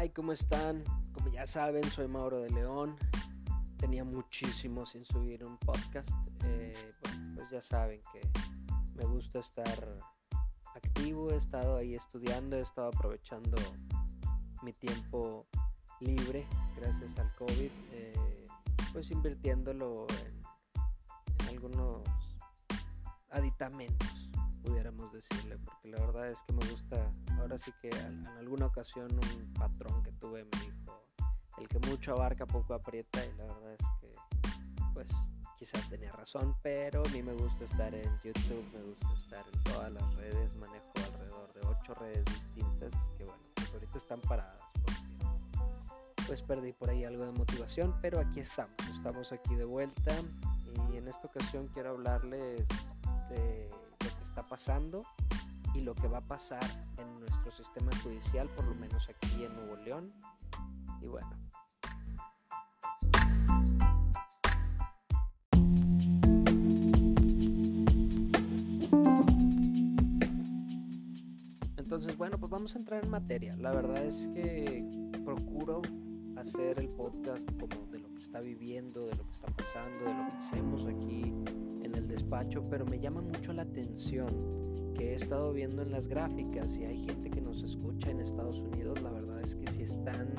Hi, ¿cómo están? Como ya saben, soy Mauro de León. Tenía muchísimo sin subir un podcast. Eh, bueno, pues ya saben que me gusta estar activo. He estado ahí estudiando, he estado aprovechando mi tiempo libre gracias al COVID. Eh, pues invirtiéndolo en algunos aditamentos pudiéramos decirle, porque la verdad es que me gusta, ahora sí que en alguna ocasión un patrón que tuve me dijo, el que mucho abarca poco aprieta y la verdad es que pues quizás tenía razón, pero a mí me gusta estar en YouTube, me gusta estar en todas las redes, manejo alrededor de ocho redes distintas que bueno, pues ahorita están paradas porque pues perdí por ahí algo de motivación, pero aquí estamos, estamos aquí de vuelta y en esta ocasión quiero hablarles de está pasando y lo que va a pasar en nuestro sistema judicial, por lo menos aquí en Nuevo León. Y bueno. Entonces, bueno, pues vamos a entrar en materia. La verdad es que procuro hacer el podcast como de lo que está viviendo, de lo que está pasando, de lo que hacemos aquí en el despacho, pero me llama mucho la atención que he estado viendo en las gráficas y hay gente que nos escucha en Estados Unidos, la verdad es que si están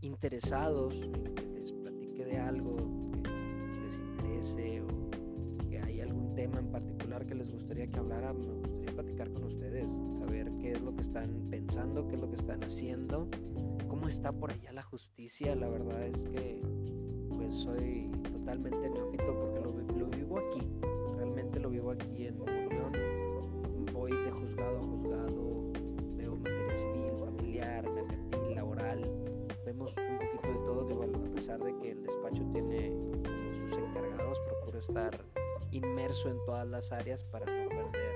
interesados en que les platique de algo que les interese o que hay algún tema en particular que les gustaría que hablara, me gustaría platicar con ustedes, saber qué es lo que están pensando, qué es lo que están haciendo, cómo está por allá la justicia, la verdad es que pues soy totalmente neófito porque lo, vivo aquí, realmente lo vivo aquí en Nuevo León, voy de juzgado a juzgado, veo materia civil, familiar, mercantil, laboral, vemos un poquito de todo, igual a pesar de que el despacho tiene sus encargados, procuro estar inmerso en todas las áreas para no perder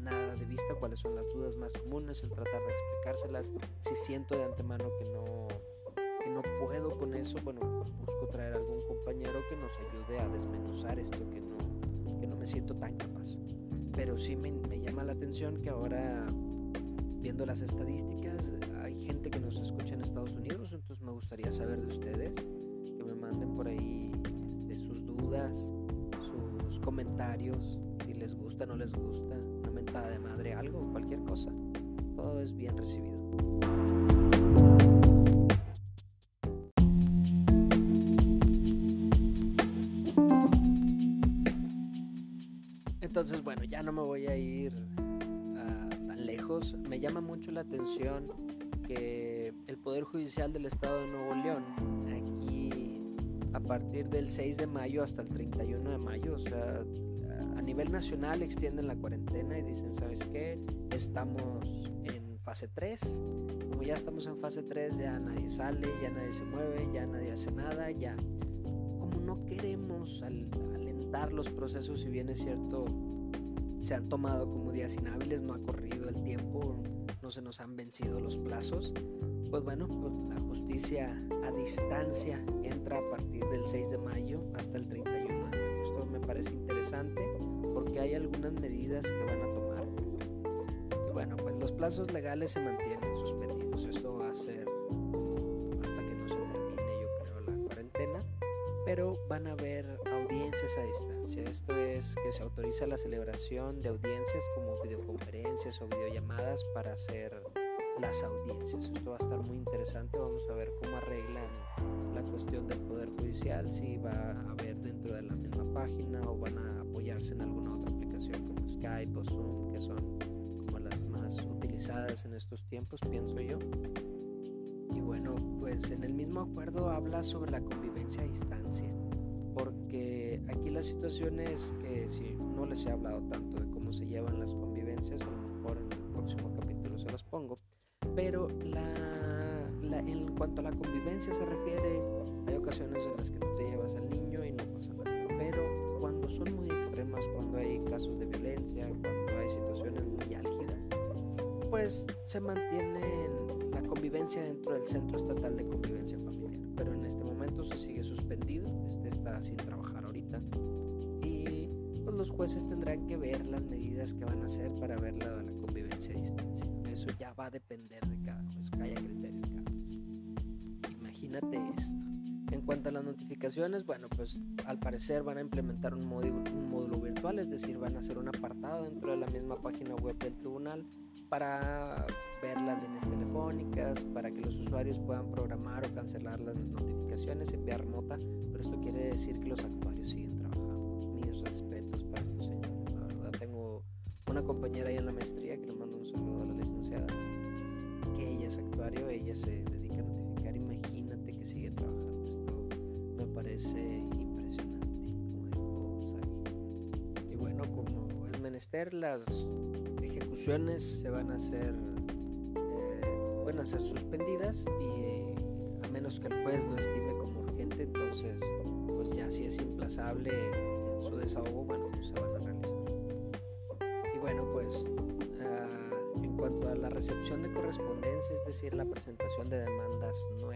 nada de vista, cuáles son las dudas más comunes, en tratar de explicárselas, si siento de antemano que no no puedo con eso, bueno, traer algún compañero que nos ayude a desmenuzar esto que no, que no me siento tan capaz. Pero sí me, me llama la atención que ahora, viendo las estadísticas, hay gente que nos escucha en Estados Unidos, entonces me gustaría saber de ustedes, que me manden por ahí este, sus dudas, sus comentarios, si les gusta, no les gusta, una mentada de madre, algo, cualquier cosa. Todo es bien recibido. Entonces, bueno, ya no me voy a ir uh, tan lejos. Me llama mucho la atención que el Poder Judicial del Estado de Nuevo León, aquí a partir del 6 de mayo hasta el 31 de mayo, o sea, a nivel nacional extienden la cuarentena y dicen, ¿sabes qué? Estamos en fase 3. Como ya estamos en fase 3, ya nadie sale, ya nadie se mueve, ya nadie hace nada, ya. Como no queremos al, alentar los procesos, si bien es cierto, se han tomado como días inhábiles, no ha corrido el tiempo, no se nos han vencido los plazos, pues bueno, pues la justicia a distancia entra a partir del 6 de mayo hasta el 31 de mayo. Esto me parece interesante porque hay algunas medidas que van a tomar. Y bueno, pues los plazos legales se mantienen suspendidos. Esto va a ser hasta que no se termine, yo creo, la cuarentena. Pero van a haber audiencias a distancia. Esto es que se autoriza la celebración de audiencias como videoconferencias o videollamadas para hacer las audiencias. Esto va a estar muy interesante. Vamos a ver cómo arreglan la cuestión del Poder Judicial, si va a haber dentro de la misma página o van a apoyarse en alguna otra aplicación como Skype o Zoom, que son como las más utilizadas en estos tiempos, pienso yo. Y bueno, pues en el mismo acuerdo habla sobre la convivencia a distancia porque aquí la situación es que si no les he hablado tanto de cómo se llevan las convivencias, a lo mejor en el próximo capítulo se los pongo, pero la, la, en cuanto a la convivencia se refiere, hay ocasiones en las que tú te llevas al niño y no pasa nada, pero cuando son muy extremas, cuando hay casos de violencia, cuando hay situaciones muy álgidas, pues se mantiene la convivencia dentro del Centro Estatal de Convivencia Familiar, pero en este momento se sigue suspendido, este está sin trabajar ahorita. Y pues los jueces tendrán que ver las medidas que van a hacer para ver la, la convivencia a distancia. Eso ya va a depender de cada juez, que haya criterio de cada juez. Imagínate esto. En cuanto a las notificaciones, bueno, pues al parecer van a implementar un módulo, un módulo virtual, es decir, van a hacer un apartado dentro de la misma página web del tribunal para ver las líneas telefónicas, para que los usuarios puedan programar o cancelar las notificaciones en vía remota, pero esto quiere decir que los actuarios siguen trabajando. Mis respetos para estos señores, la verdad tengo una compañera ahí en la maestría que le mando un saludo a la licenciada, que ella es actuario, ella se dedica a notificar, imagínate que sigue trabajando, parece impresionante. Y bueno, como es menester, las ejecuciones se van a hacer eh, van a ser suspendidas y a menos que el juez lo estime como urgente entonces pues ya si es implazable su desahogo bueno pues se van a realizar y bueno pues uh, en cuanto a la recepción de correspondencia es decir la presentación de demandas nuevas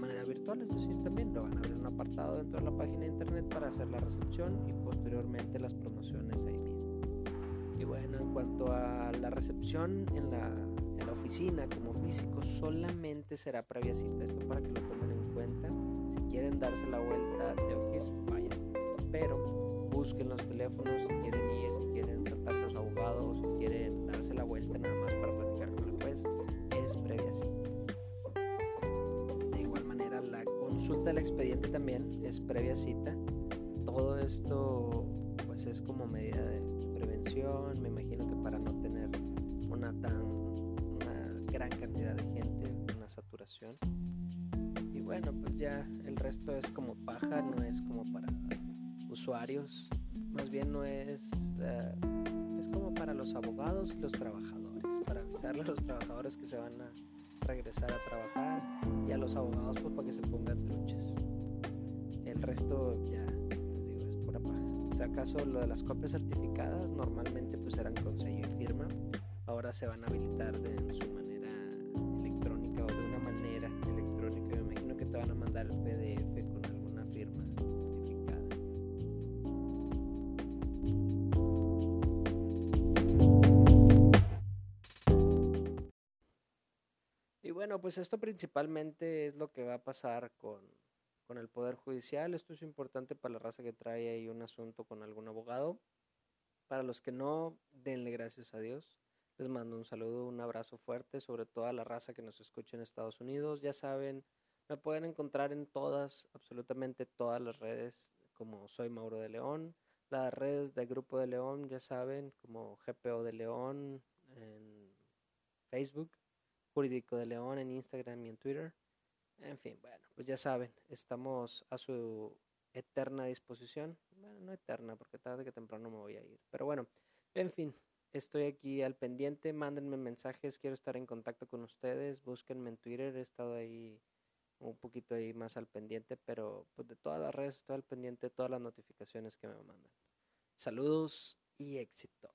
virtual, es decir, también lo van a abrir un apartado dentro de la página de internet para hacer la recepción y posteriormente las promociones ahí mismo. Y bueno, en cuanto a la recepción en la, en la oficina como físico, solamente será previa cita, esto para que lo tomen en cuenta. Si quieren darse la vuelta de Oquis, vayan, pero busquen los teléfonos si quieren ir, si quieren saltarse a su abogado, si quieren la vuelta nada más consulta del expediente también es previa cita. Todo esto pues es como medida de prevención, me imagino que para no tener una tan una gran cantidad de gente, una saturación. Y bueno, pues ya el resto es como paja, no es como para usuarios, más bien no es uh, es como para los abogados y los trabajadores, para avisarle a los trabajadores que se van a regresar a trabajar los abogados pues para que se pongan truches. El resto ya les digo es pura paja. O sea, acaso lo de las copias certificadas normalmente pues eran con sello y firma, ahora se van a habilitar de su bueno, pues esto principalmente es lo que va a pasar con, con el Poder Judicial. Esto es importante para la raza que trae ahí un asunto con algún abogado. Para los que no, denle gracias a Dios. Les mando un saludo, un abrazo fuerte, sobre toda la raza que nos escucha en Estados Unidos. Ya saben, me pueden encontrar en todas, absolutamente todas las redes, como soy Mauro de León. Las redes del Grupo de León, ya saben, como GPO de León en Facebook. Jurídico de León en Instagram y en Twitter. En fin, bueno, pues ya saben, estamos a su eterna disposición. Bueno, no eterna, porque tarde que temprano me voy a ir. Pero bueno, en fin, estoy aquí al pendiente. Mándenme mensajes, quiero estar en contacto con ustedes. Búsquenme en Twitter, he estado ahí un poquito ahí más al pendiente, pero pues de todas las redes estoy al pendiente todas las notificaciones que me mandan. Saludos y éxito.